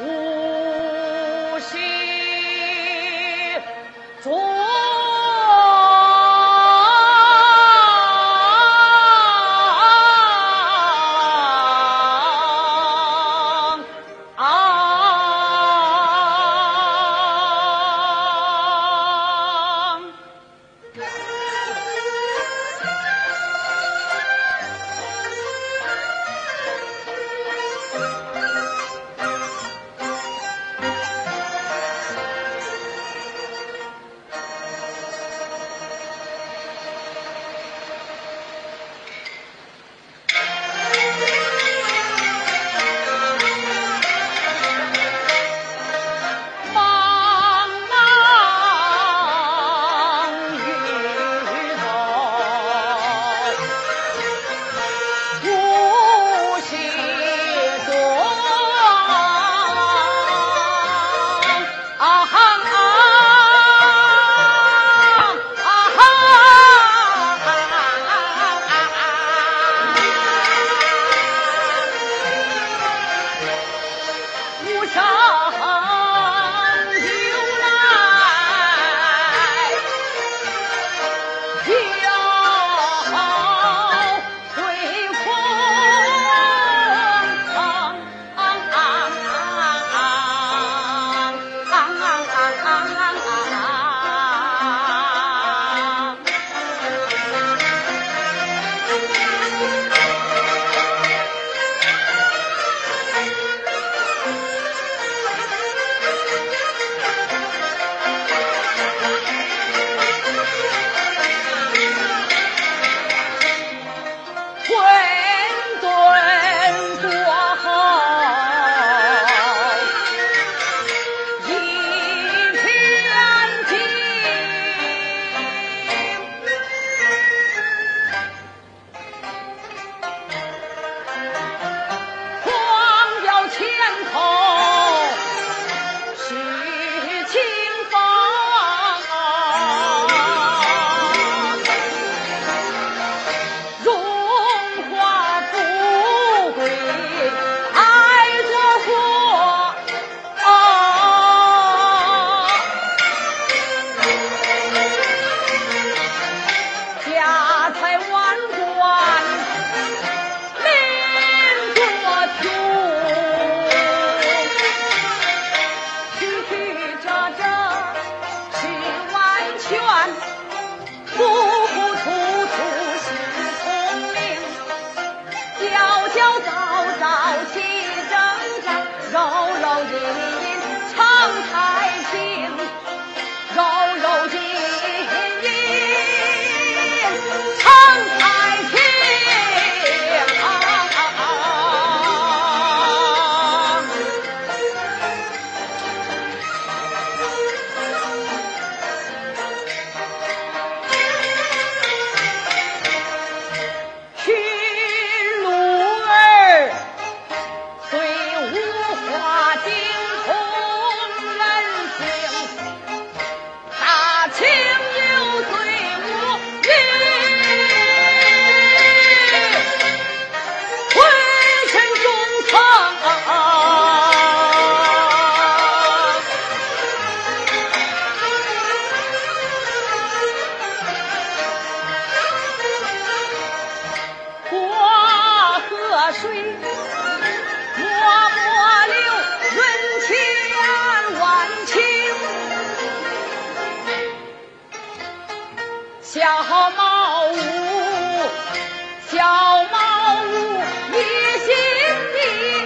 Ooh. 啊啊啊。水，默默流，润千万秋。小茅屋，小茅屋，一心一意。